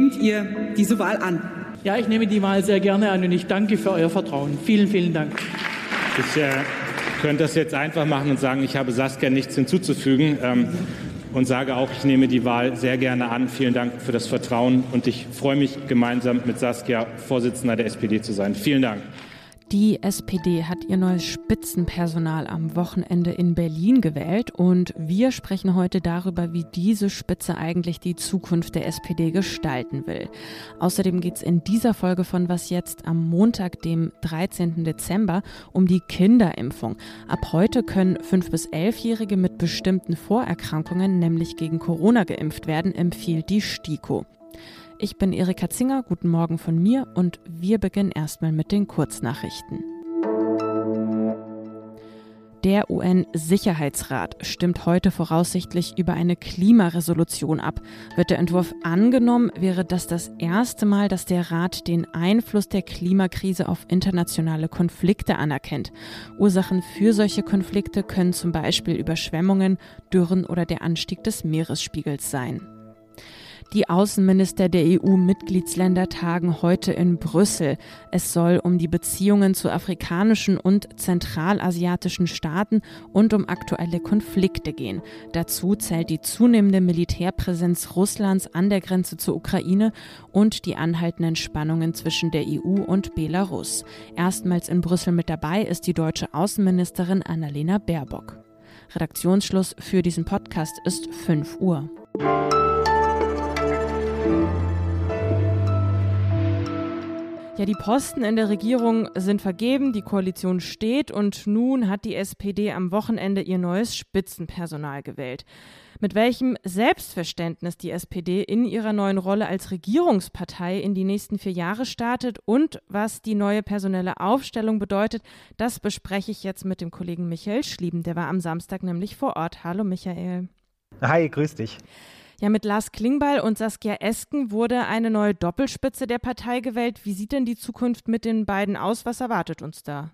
nehmt ihr diese Wahl an? Ja, ich nehme die Wahl sehr gerne an und ich danke für euer Vertrauen. Vielen, vielen Dank. Ich äh, könnte das jetzt einfach machen und sagen, ich habe Saskia nichts hinzuzufügen. Ähm, und sage auch, ich nehme die Wahl sehr gerne an. Vielen Dank für das Vertrauen und ich freue mich, gemeinsam mit Saskia Vorsitzender der SPD zu sein. Vielen Dank. Die SPD hat ihr neues Spitzenpersonal am Wochenende in Berlin gewählt und wir sprechen heute darüber, wie diese Spitze eigentlich die Zukunft der SPD gestalten will. Außerdem geht es in dieser Folge von Was jetzt am Montag, dem 13. Dezember, um die Kinderimpfung. Ab heute können 5- bis 11-Jährige mit bestimmten Vorerkrankungen, nämlich gegen Corona, geimpft werden, empfiehlt die STIKO. Ich bin Erika Zinger, guten Morgen von mir und wir beginnen erstmal mit den Kurznachrichten. Der UN-Sicherheitsrat stimmt heute voraussichtlich über eine Klimaresolution ab. Wird der Entwurf angenommen, wäre das das erste Mal, dass der Rat den Einfluss der Klimakrise auf internationale Konflikte anerkennt. Ursachen für solche Konflikte können zum Beispiel Überschwemmungen, Dürren oder der Anstieg des Meeresspiegels sein. Die Außenminister der EU-Mitgliedsländer tagen heute in Brüssel. Es soll um die Beziehungen zu afrikanischen und zentralasiatischen Staaten und um aktuelle Konflikte gehen. Dazu zählt die zunehmende Militärpräsenz Russlands an der Grenze zur Ukraine und die anhaltenden Spannungen zwischen der EU und Belarus. Erstmals in Brüssel mit dabei ist die deutsche Außenministerin Annalena Baerbock. Redaktionsschluss für diesen Podcast ist 5 Uhr. Ja, die Posten in der Regierung sind vergeben, die Koalition steht und nun hat die SPD am Wochenende ihr neues Spitzenpersonal gewählt. Mit welchem Selbstverständnis die SPD in ihrer neuen Rolle als Regierungspartei in die nächsten vier Jahre startet und was die neue personelle Aufstellung bedeutet, das bespreche ich jetzt mit dem Kollegen Michael Schlieben. Der war am Samstag nämlich vor Ort. Hallo Michael. Hi, grüß dich. Ja, mit Lars Klingbeil und Saskia Esken wurde eine neue Doppelspitze der Partei gewählt. Wie sieht denn die Zukunft mit den beiden aus? Was erwartet uns da?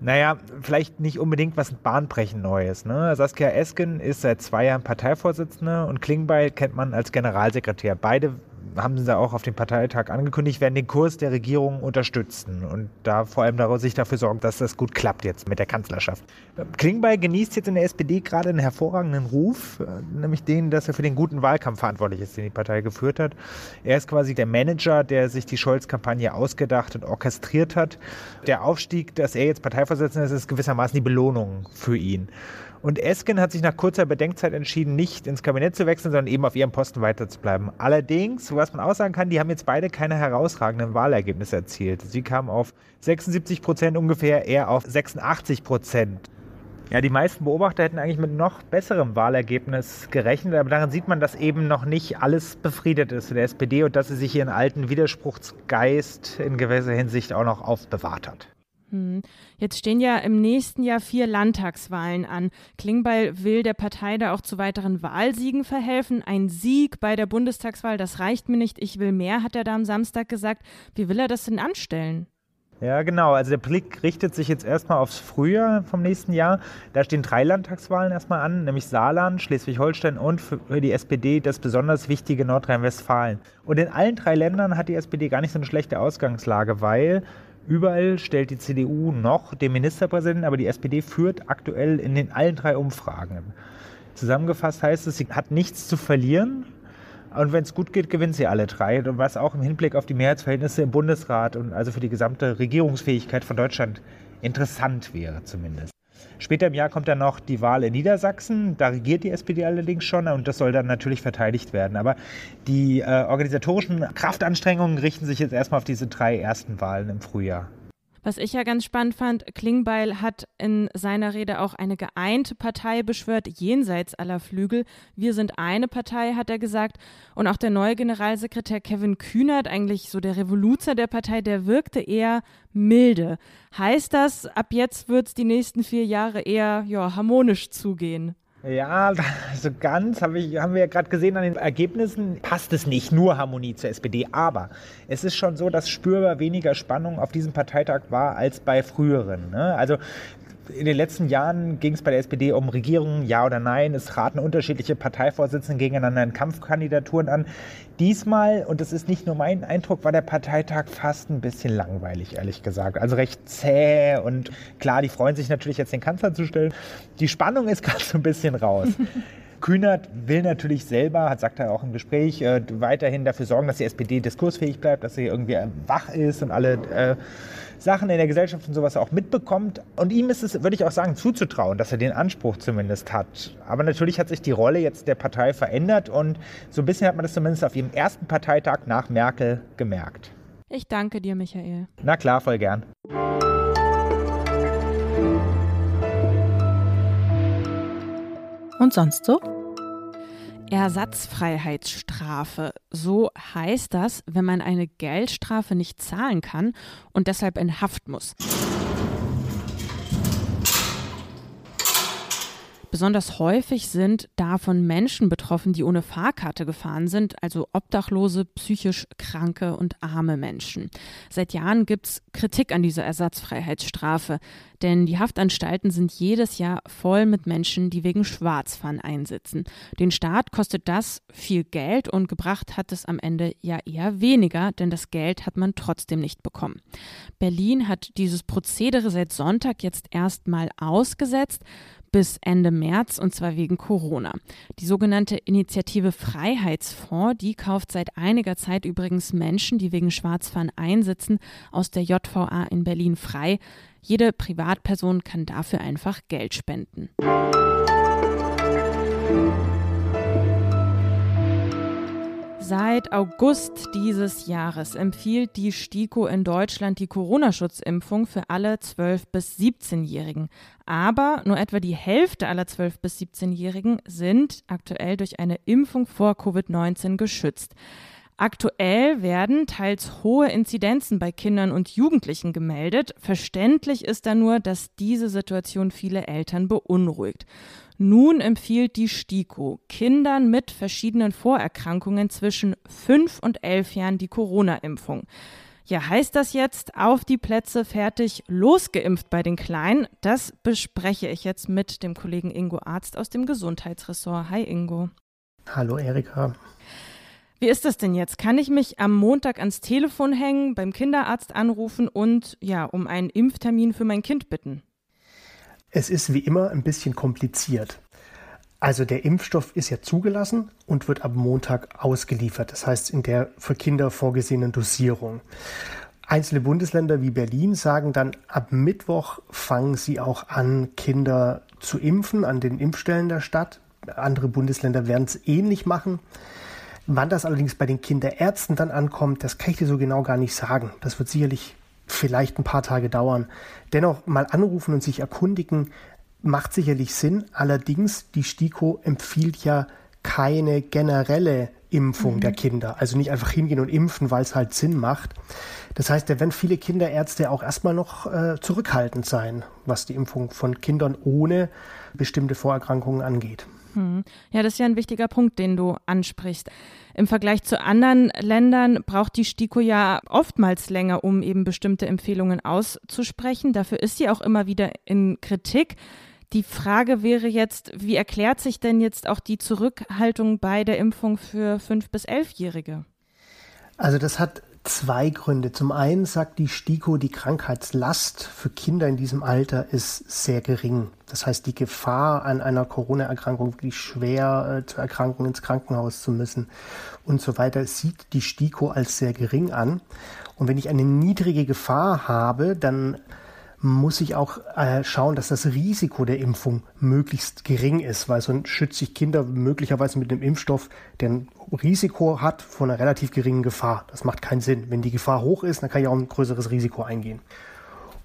Naja, vielleicht nicht unbedingt was bahnbrechend Neues. Ne? Saskia Esken ist seit zwei Jahren Parteivorsitzende und Klingbeil kennt man als Generalsekretär. Beide haben sie auch auf dem Parteitag angekündigt, werden den Kurs der Regierung unterstützen und da vor allem sich dafür sorgen, dass das gut klappt jetzt mit der Kanzlerschaft. Klingbeil genießt jetzt in der SPD gerade einen hervorragenden Ruf, nämlich den, dass er für den guten Wahlkampf verantwortlich ist, den die Partei geführt hat. Er ist quasi der Manager, der sich die Scholz-Kampagne ausgedacht und orchestriert hat. Der Aufstieg, dass er jetzt Parteivorsitzender ist, ist gewissermaßen die Belohnung für ihn. Und Esken hat sich nach kurzer Bedenkzeit entschieden, nicht ins Kabinett zu wechseln, sondern eben auf ihrem Posten weiterzubleiben. Allerdings, was man aussagen kann, die haben jetzt beide keine herausragenden Wahlergebnisse erzielt. Sie kamen auf 76 Prozent ungefähr, er auf 86 Prozent. Ja, die meisten Beobachter hätten eigentlich mit noch besserem Wahlergebnis gerechnet, aber daran sieht man, dass eben noch nicht alles befriedet ist für der SPD und dass sie sich ihren alten Widerspruchsgeist in gewisser Hinsicht auch noch aufbewahrt hat. Hm. Jetzt stehen ja im nächsten Jahr vier Landtagswahlen an. Klingbeil will der Partei da auch zu weiteren Wahlsiegen verhelfen. Ein Sieg bei der Bundestagswahl, das reicht mir nicht. Ich will mehr, hat er da am Samstag gesagt. Wie will er das denn anstellen? Ja, genau. Also der Blick richtet sich jetzt erstmal aufs Frühjahr vom nächsten Jahr. Da stehen drei Landtagswahlen erstmal an, nämlich Saarland, Schleswig-Holstein und für die SPD das besonders wichtige Nordrhein-Westfalen. Und in allen drei Ländern hat die SPD gar nicht so eine schlechte Ausgangslage, weil Überall stellt die CDU noch den Ministerpräsidenten, aber die SPD führt aktuell in den allen drei Umfragen. Zusammengefasst heißt es, sie hat nichts zu verlieren. Und wenn es gut geht, gewinnt sie alle drei. Und was auch im Hinblick auf die Mehrheitsverhältnisse im Bundesrat und also für die gesamte Regierungsfähigkeit von Deutschland interessant wäre zumindest. Später im Jahr kommt dann noch die Wahl in Niedersachsen. Da regiert die SPD allerdings schon und das soll dann natürlich verteidigt werden. Aber die äh, organisatorischen Kraftanstrengungen richten sich jetzt erstmal auf diese drei ersten Wahlen im Frühjahr. Was ich ja ganz spannend fand, Klingbeil hat in seiner Rede auch eine geeinte Partei beschwört, jenseits aller Flügel. Wir sind eine Partei, hat er gesagt. Und auch der neue Generalsekretär Kevin Kühnert, eigentlich so der Revoluzer der Partei, der wirkte eher milde. Heißt das, ab jetzt wird es die nächsten vier Jahre eher ja, harmonisch zugehen? Ja, so ganz hab ich, haben wir ja gerade gesehen an den Ergebnissen, passt es nicht, nur Harmonie zur SPD. Aber es ist schon so, dass spürbar weniger Spannung auf diesem Parteitag war als bei früheren. Ne? Also in den letzten Jahren ging es bei der SPD um Regierungen, ja oder nein. Es traten unterschiedliche Parteivorsitzende gegeneinander in Kampfkandidaturen an. Diesmal, und das ist nicht nur mein Eindruck, war der Parteitag fast ein bisschen langweilig, ehrlich gesagt. Also recht zäh und klar, die freuen sich natürlich jetzt den Kanzler zu stellen. Die Spannung ist gerade so ein bisschen raus. Kühnert will natürlich selber, hat sagt er auch im Gespräch, äh, weiterhin dafür sorgen, dass die SPD diskursfähig bleibt, dass sie irgendwie wach ist und alle äh, Sachen in der Gesellschaft und sowas auch mitbekommt. Und ihm ist es, würde ich auch sagen, zuzutrauen, dass er den Anspruch zumindest hat. Aber natürlich hat sich die Rolle jetzt der Partei verändert und so ein bisschen hat man das zumindest auf ihrem ersten Parteitag nach Merkel gemerkt. Ich danke dir, Michael. Na klar, voll gern. Und sonst so? Ersatzfreiheitsstrafe. So heißt das, wenn man eine Geldstrafe nicht zahlen kann und deshalb in Haft muss. Besonders häufig sind davon Menschen betroffen, die ohne Fahrkarte gefahren sind, also obdachlose, psychisch kranke und arme Menschen. Seit Jahren gibt es Kritik an dieser Ersatzfreiheitsstrafe, denn die Haftanstalten sind jedes Jahr voll mit Menschen, die wegen Schwarzfahren einsitzen. Den Staat kostet das viel Geld und gebracht hat es am Ende ja eher weniger, denn das Geld hat man trotzdem nicht bekommen. Berlin hat dieses Prozedere seit Sonntag jetzt erstmal ausgesetzt bis Ende März und zwar wegen Corona. Die sogenannte Initiative Freiheitsfonds, die kauft seit einiger Zeit übrigens Menschen, die wegen Schwarzfahren einsitzen, aus der JVA in Berlin frei. Jede Privatperson kann dafür einfach Geld spenden. Seit August dieses Jahres empfiehlt die STIKO in Deutschland die Corona-Schutzimpfung für alle 12- bis 17-Jährigen. Aber nur etwa die Hälfte aller 12- bis 17-Jährigen sind aktuell durch eine Impfung vor Covid-19 geschützt. Aktuell werden teils hohe Inzidenzen bei Kindern und Jugendlichen gemeldet. Verständlich ist da nur, dass diese Situation viele Eltern beunruhigt. Nun empfiehlt die STIKO Kindern mit verschiedenen Vorerkrankungen zwischen fünf und elf Jahren die Corona-Impfung. Ja, heißt das jetzt auf die Plätze fertig losgeimpft bei den Kleinen? Das bespreche ich jetzt mit dem Kollegen Ingo Arzt aus dem Gesundheitsressort. Hi Ingo. Hallo Erika. Wie ist das denn jetzt? Kann ich mich am Montag ans Telefon hängen, beim Kinderarzt anrufen und ja, um einen Impftermin für mein Kind bitten? Es ist wie immer ein bisschen kompliziert. Also der Impfstoff ist ja zugelassen und wird ab Montag ausgeliefert. Das heißt in der für Kinder vorgesehenen Dosierung. Einzelne Bundesländer wie Berlin sagen dann, ab Mittwoch fangen sie auch an, Kinder zu impfen an den Impfstellen der Stadt. Andere Bundesländer werden es ähnlich machen. Wann das allerdings bei den Kinderärzten dann ankommt, das kann ich dir so genau gar nicht sagen. Das wird sicherlich vielleicht ein paar Tage dauern. Dennoch mal anrufen und sich erkundigen, macht sicherlich Sinn. Allerdings, die STIKO empfiehlt ja keine generelle Impfung mhm. der Kinder. Also nicht einfach hingehen und impfen, weil es halt Sinn macht. Das heißt, da werden viele Kinderärzte auch erstmal noch äh, zurückhaltend sein, was die Impfung von Kindern ohne bestimmte Vorerkrankungen angeht. Hm. Ja, das ist ja ein wichtiger Punkt, den du ansprichst. Im Vergleich zu anderen Ländern braucht die STIKO ja oftmals länger, um eben bestimmte Empfehlungen auszusprechen. Dafür ist sie auch immer wieder in Kritik. Die Frage wäre jetzt, wie erklärt sich denn jetzt auch die Zurückhaltung bei der Impfung für fünf bis elfjährige? Also das hat zwei Gründe. Zum einen sagt die STIKO, die Krankheitslast für Kinder in diesem Alter ist sehr gering. Das heißt, die Gefahr an einer Corona-Erkrankung wirklich schwer äh, zu erkranken, ins Krankenhaus zu müssen und so weiter, sieht die STIKO als sehr gering an. Und wenn ich eine niedrige Gefahr habe, dann muss ich auch äh, schauen, dass das Risiko der Impfung möglichst gering ist, weil sonst schütze ich Kinder möglicherweise mit einem Impfstoff, der ein Risiko hat von einer relativ geringen Gefahr. Das macht keinen Sinn. Wenn die Gefahr hoch ist, dann kann ich auch ein größeres Risiko eingehen.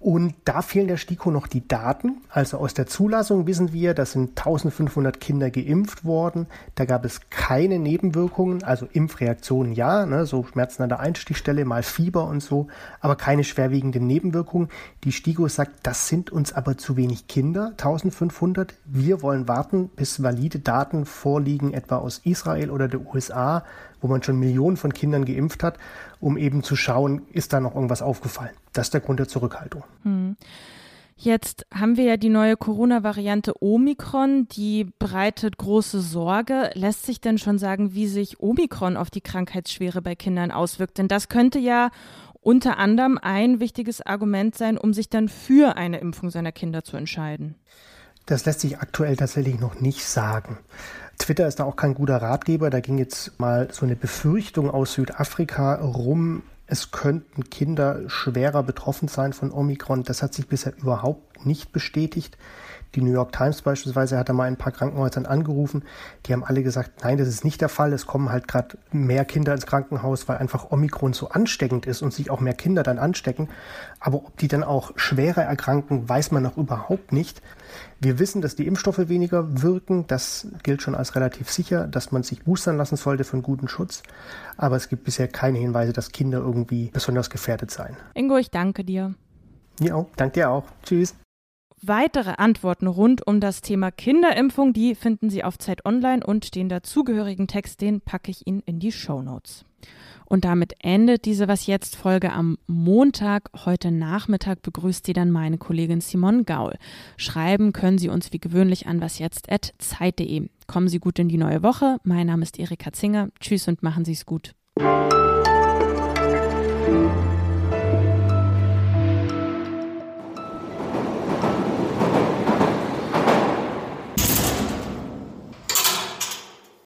Und da fehlen der STIKO noch die Daten. Also aus der Zulassung wissen wir, da sind 1500 Kinder geimpft worden. Da gab es keine Nebenwirkungen, also Impfreaktionen ja, ne, so Schmerzen an der Einstichstelle, mal Fieber und so, aber keine schwerwiegenden Nebenwirkungen. Die STIKO sagt, das sind uns aber zu wenig Kinder, 1500. Wir wollen warten, bis valide Daten vorliegen, etwa aus Israel oder der USA, wo man schon Millionen von Kindern geimpft hat, um eben zu schauen, ist da noch irgendwas aufgefallen. Das ist der Grund der Zurückhaltung. Hm. Jetzt haben wir ja die neue Corona-Variante Omikron, die bereitet große Sorge. Lässt sich denn schon sagen, wie sich Omikron auf die Krankheitsschwere bei Kindern auswirkt? Denn das könnte ja unter anderem ein wichtiges Argument sein, um sich dann für eine Impfung seiner Kinder zu entscheiden. Das lässt sich aktuell tatsächlich noch nicht sagen. Twitter ist da auch kein guter Ratgeber. Da ging jetzt mal so eine Befürchtung aus Südafrika rum, es könnten Kinder schwerer betroffen sein von Omikron. Das hat sich bisher überhaupt nicht bestätigt. Die New York Times beispielsweise hat da mal ein paar Krankenhäusern angerufen. Die haben alle gesagt, nein, das ist nicht der Fall. Es kommen halt gerade mehr Kinder ins Krankenhaus, weil einfach Omikron so ansteckend ist und sich auch mehr Kinder dann anstecken. Aber ob die dann auch schwerer erkranken, weiß man noch überhaupt nicht. Wir wissen, dass die Impfstoffe weniger wirken. Das gilt schon als relativ sicher, dass man sich boostern lassen sollte für einen guten Schutz. Aber es gibt bisher keine Hinweise, dass Kinder irgendwie besonders gefährdet seien. Ingo, ich danke dir. Ja, danke dir auch. Tschüss. Weitere Antworten rund um das Thema Kinderimpfung, die finden Sie auf Zeit Online und den dazugehörigen Text, den packe ich Ihnen in die Show Notes. Und damit endet diese Was jetzt Folge am Montag. Heute Nachmittag begrüßt Sie dann meine Kollegin Simon Gaul. Schreiben können Sie uns wie gewöhnlich an wasjetzt.zeit.de. Kommen Sie gut in die neue Woche. Mein Name ist Erika Zinger. Tschüss und machen Sie es gut.